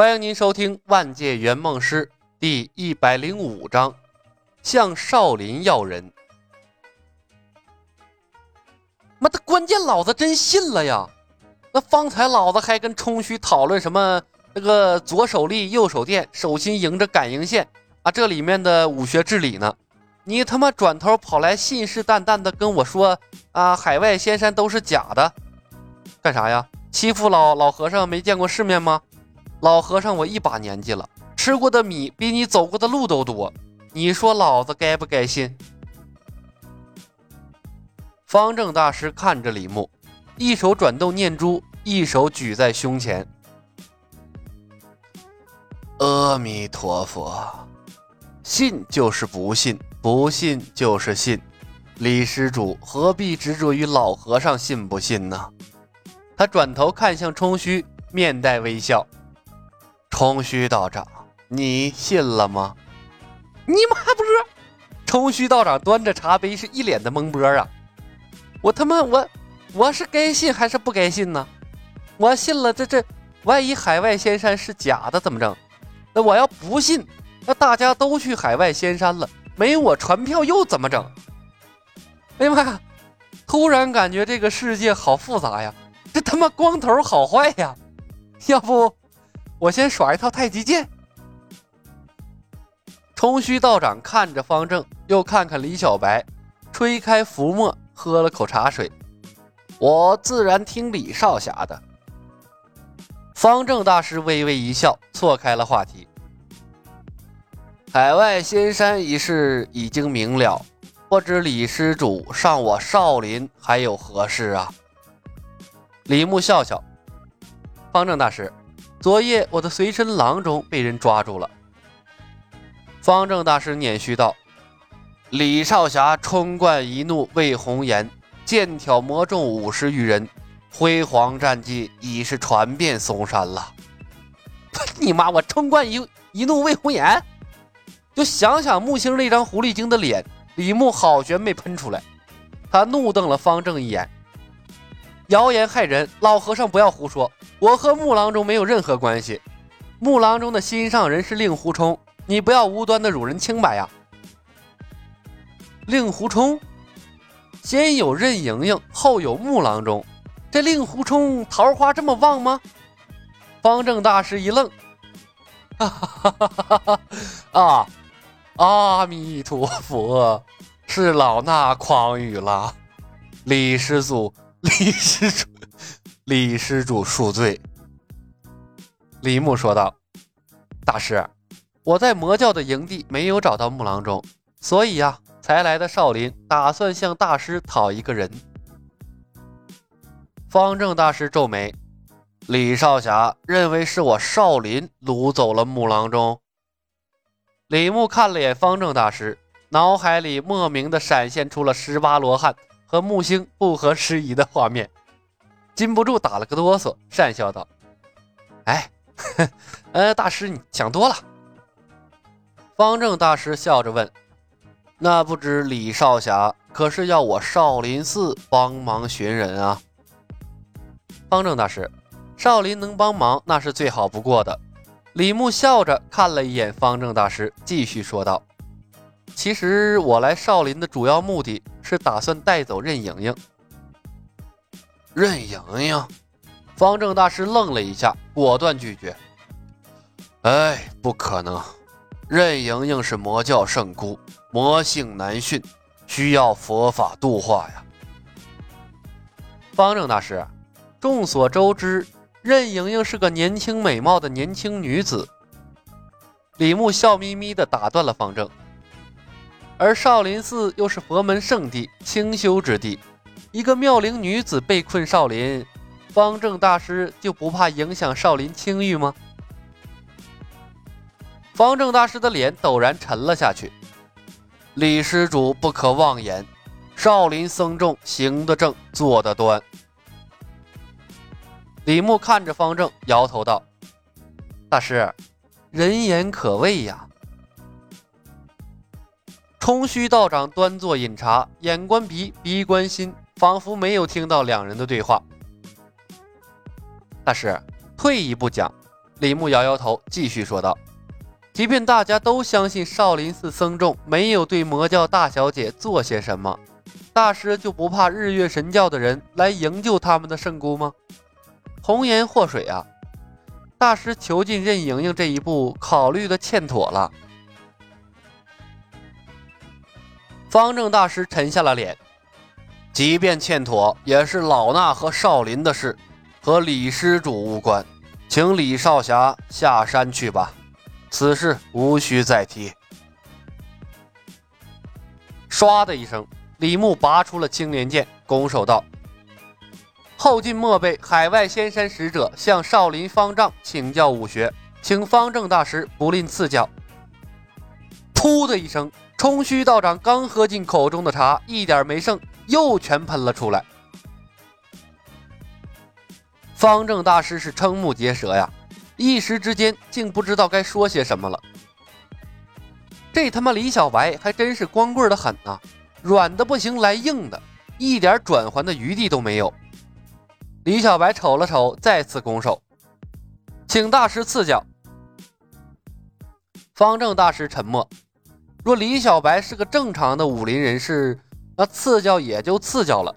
欢迎您收听《万界圆梦师》第一百零五章，向少林要人。妈的，关键老子真信了呀！那方才老子还跟冲虚讨论什么那个左手立右手电，手心迎着感应线啊，这里面的武学治理呢？你他妈转头跑来信誓旦旦的跟我说啊，海外仙山都是假的，干啥呀？欺负老老和尚没见过世面吗？老和尚，我一把年纪了，吃过的米比你走过的路都多。你说老子该不该信？方正大师看着李牧，一手转动念珠，一手举在胸前。阿弥陀佛，信就是不信，不信就是信。李施主何必执着于老和尚信不信呢？他转头看向冲虚，面带微笑。冲虚道长，你信了吗？你妈不是！冲虚道长端着茶杯，是一脸的懵波啊！我他妈我我是该信还是不该信呢？我信了，这这万一海外仙山是假的怎么整？那我要不信，那大家都去海外仙山了，没我船票又怎么整？哎呀妈呀！突然感觉这个世界好复杂呀！这他妈光头好坏呀！要不？我先耍一套太极剑。冲虚道长看着方正，又看看李小白，吹开浮沫，喝了口茶水。我自然听李少侠的。方正大师微微一笑，错开了话题。海外仙山一事已经明了，不知李施主上我少林还有何事啊？李牧笑笑。方正大师。昨夜我的随身郎中被人抓住了。方正大师捻须道：“李少侠冲冠一怒为红颜，剑挑魔众五十余人，辉煌战绩已是传遍嵩山了。”你妈！我冲冠一一怒为红颜，就想想木星那张狐狸精的脸，李牧好悬没喷出来。他怒瞪了方正一眼。谣言害人，老和尚不要胡说。我和木郎中没有任何关系，木郎中的心上人是令狐冲，你不要无端的辱人清白呀。令狐冲，先有任盈盈，后有木郎中，这令狐冲桃花这么旺吗？方正大师一愣，哈哈哈哈哈！啊，阿弥陀佛，是老衲狂语了，李师祖。李施主，李施主恕罪。李牧说道：“大师，我在魔教的营地没有找到木郎中，所以呀，才来的少林，打算向大师讨一个人。”方正大师皱眉：“李少侠认为是我少林掳走了木郎中？”李牧看了眼方正大师，脑海里莫名的闪现出了十八罗汉。和木星不合时宜的画面，禁不住打了个哆嗦，讪笑道：“哎，呃，大师你想多了。”方正大师笑着问：“那不知李少侠可是要我少林寺帮忙寻人啊？”方正大师：“少林能帮忙那是最好不过的。”李牧笑着看了一眼方正大师，继续说道。其实我来少林的主要目的是打算带走任盈盈。任盈盈，方正大师愣了一下，果断拒绝。哎，不可能！任盈盈是魔教圣姑，魔性难驯，需要佛法度化呀。方正大师，众所周知，任盈盈是个年轻美貌的年轻女子。李牧笑眯眯地打断了方正。而少林寺又是佛门圣地、清修之地，一个妙龄女子被困少林，方正大师就不怕影响少林清誉吗？方正大师的脸陡然沉了下去。李施主不可妄言，少林僧众行得正，坐得端。李牧看着方正，摇头道：“大师，人言可畏呀。”冲虚道长端坐饮茶，眼观鼻，鼻观心，仿佛没有听到两人的对话。大师，退一步讲，李牧摇摇头，继续说道：“即便大家都相信少林寺僧众没有对魔教大小姐做些什么，大师就不怕日月神教的人来营救他们的圣姑吗？红颜祸水啊！大师囚禁任盈盈这一步考虑的欠妥了。”方正大师沉下了脸，即便欠妥，也是老衲和少林的事，和李施主无关。请李少侠下山去吧，此事无需再提。唰的一声，李牧拔出了青莲剑，拱手道：“后进末辈海外仙山使者向少林方丈请教武学，请方正大师不吝赐教。”噗的一声，冲虚道长刚喝进口中的茶，一点没剩，又全喷了出来。方正大师是瞠目结舌呀，一时之间竟不知道该说些什么了。这他妈李小白还真是光棍的很呐，软的不行来硬的，一点转还的余地都没有。李小白瞅了瞅，再次拱手，请大师赐教。方正大师沉默。若李小白是个正常的武林人士，那赐教也就赐教了。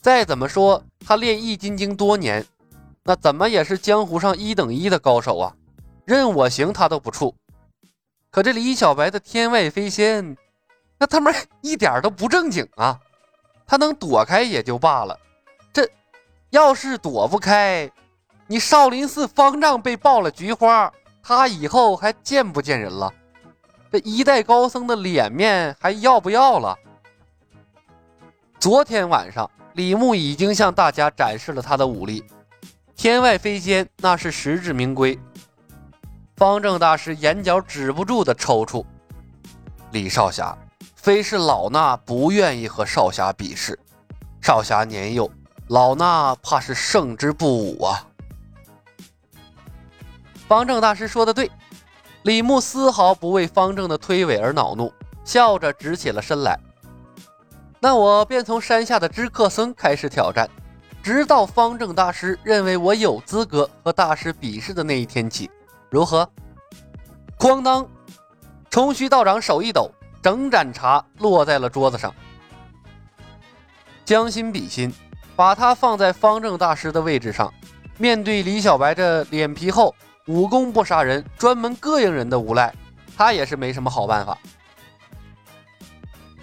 再怎么说，他练易筋经多年。那怎么也是江湖上一等一的高手啊，任我行他都不怵。可这李小白的天外飞仙，那他妈一点都不正经啊！他能躲开也就罢了，这要是躲不开，你少林寺方丈被爆了菊花，他以后还见不见人了？这一代高僧的脸面还要不要了？昨天晚上，李牧已经向大家展示了他的武力。天外飞仙，那是实至名归。方正大师眼角止不住的抽搐。李少侠，非是老衲不愿意和少侠比试，少侠年幼，老衲怕是胜之不武啊。方正大师说的对，李牧丝毫不为方正的推诿而恼怒，笑着直起了身来。那我便从山下的知客僧开始挑战。直到方正大师认为我有资格和大师比试的那一天起，如何？哐当！冲虚道长手一抖，整盏茶落在了桌子上。将心比心，把他放在方正大师的位置上，面对李小白这脸皮厚、武功不杀人、专门膈应人的无赖，他也是没什么好办法。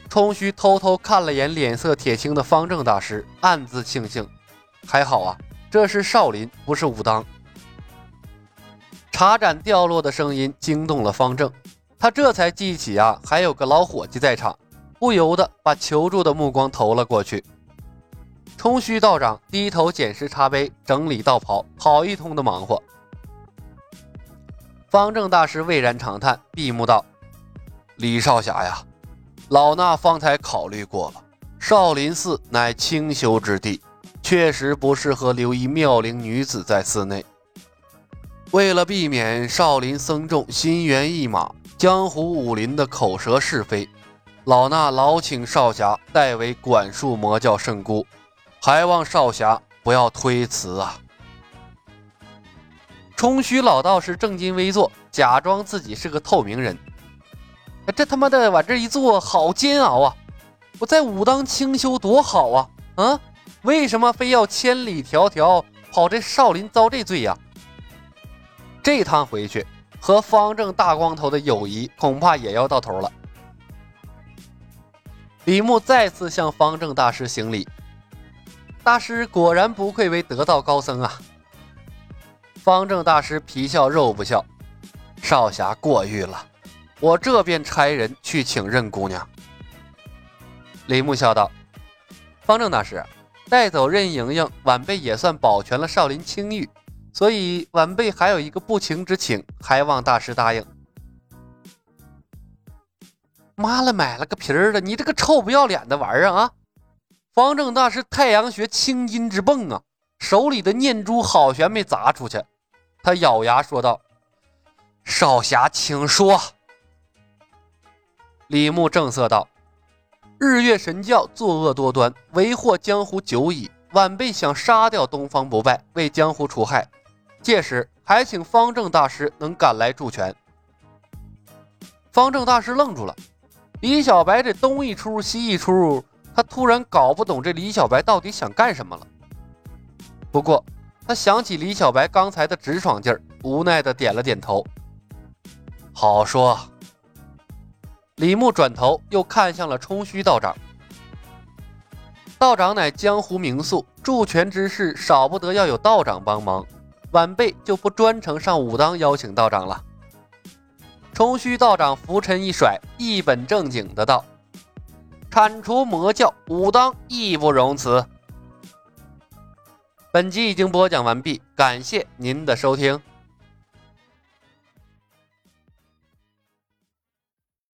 冲虚偷偷看了眼脸色铁青的方正大师，暗自庆幸。还好啊，这是少林，不是武当。茶盏掉落的声音惊动了方正，他这才记起啊，还有个老伙计在场，不由得把求助的目光投了过去。冲虚道长低头捡拾茶杯，整理道袍，好一通的忙活。方正大师巍然长叹，闭目道：“李少侠呀，老衲方才考虑过了，少林寺乃清修之地。”确实不适合留一妙龄女子在寺内。为了避免少林僧众心猿意马、江湖武林的口舌是非，老衲劳请少侠代为管束魔教圣姑，还望少侠不要推辞啊！冲虚老道士正襟危坐，假装自己是个透明人。这他妈的往这一坐，好煎熬啊！我在武当清修多好啊！啊！为什么非要千里迢迢跑这少林遭这罪呀？这趟回去和方正大光头的友谊恐怕也要到头了。李牧再次向方正大师行礼，大师果然不愧为得道高僧啊！方正大师皮笑肉不笑，少侠过誉了，我这便差人去请任姑娘。李牧笑道：“方正大师。”带走任盈盈，晚辈也算保全了少林清誉，所以晚辈还有一个不情之请，还望大师答应。妈了，买了个皮儿的，你这个臭不要脸的玩意儿啊！方正大师太阳穴青筋之蹦啊，手里的念珠好悬没砸出去，他咬牙说道：“少侠，请说。”李牧正色道。日月神教作恶多端，为祸江湖久矣。晚辈想杀掉东方不败，为江湖除害。届时还请方正大师能赶来助拳。方正大师愣住了，李小白这东一出西一出，他突然搞不懂这李小白到底想干什么了。不过他想起李小白刚才的直爽劲儿，无奈的点了点头。好说。李牧转头又看向了冲虚道长。道长乃江湖名宿，助拳之事少不得要有道长帮忙，晚辈就不专程上武当邀请道长了。冲虚道长拂尘一甩，一本正经的道：“铲除魔教，武当义不容辞。”本集已经播讲完毕，感谢您的收听。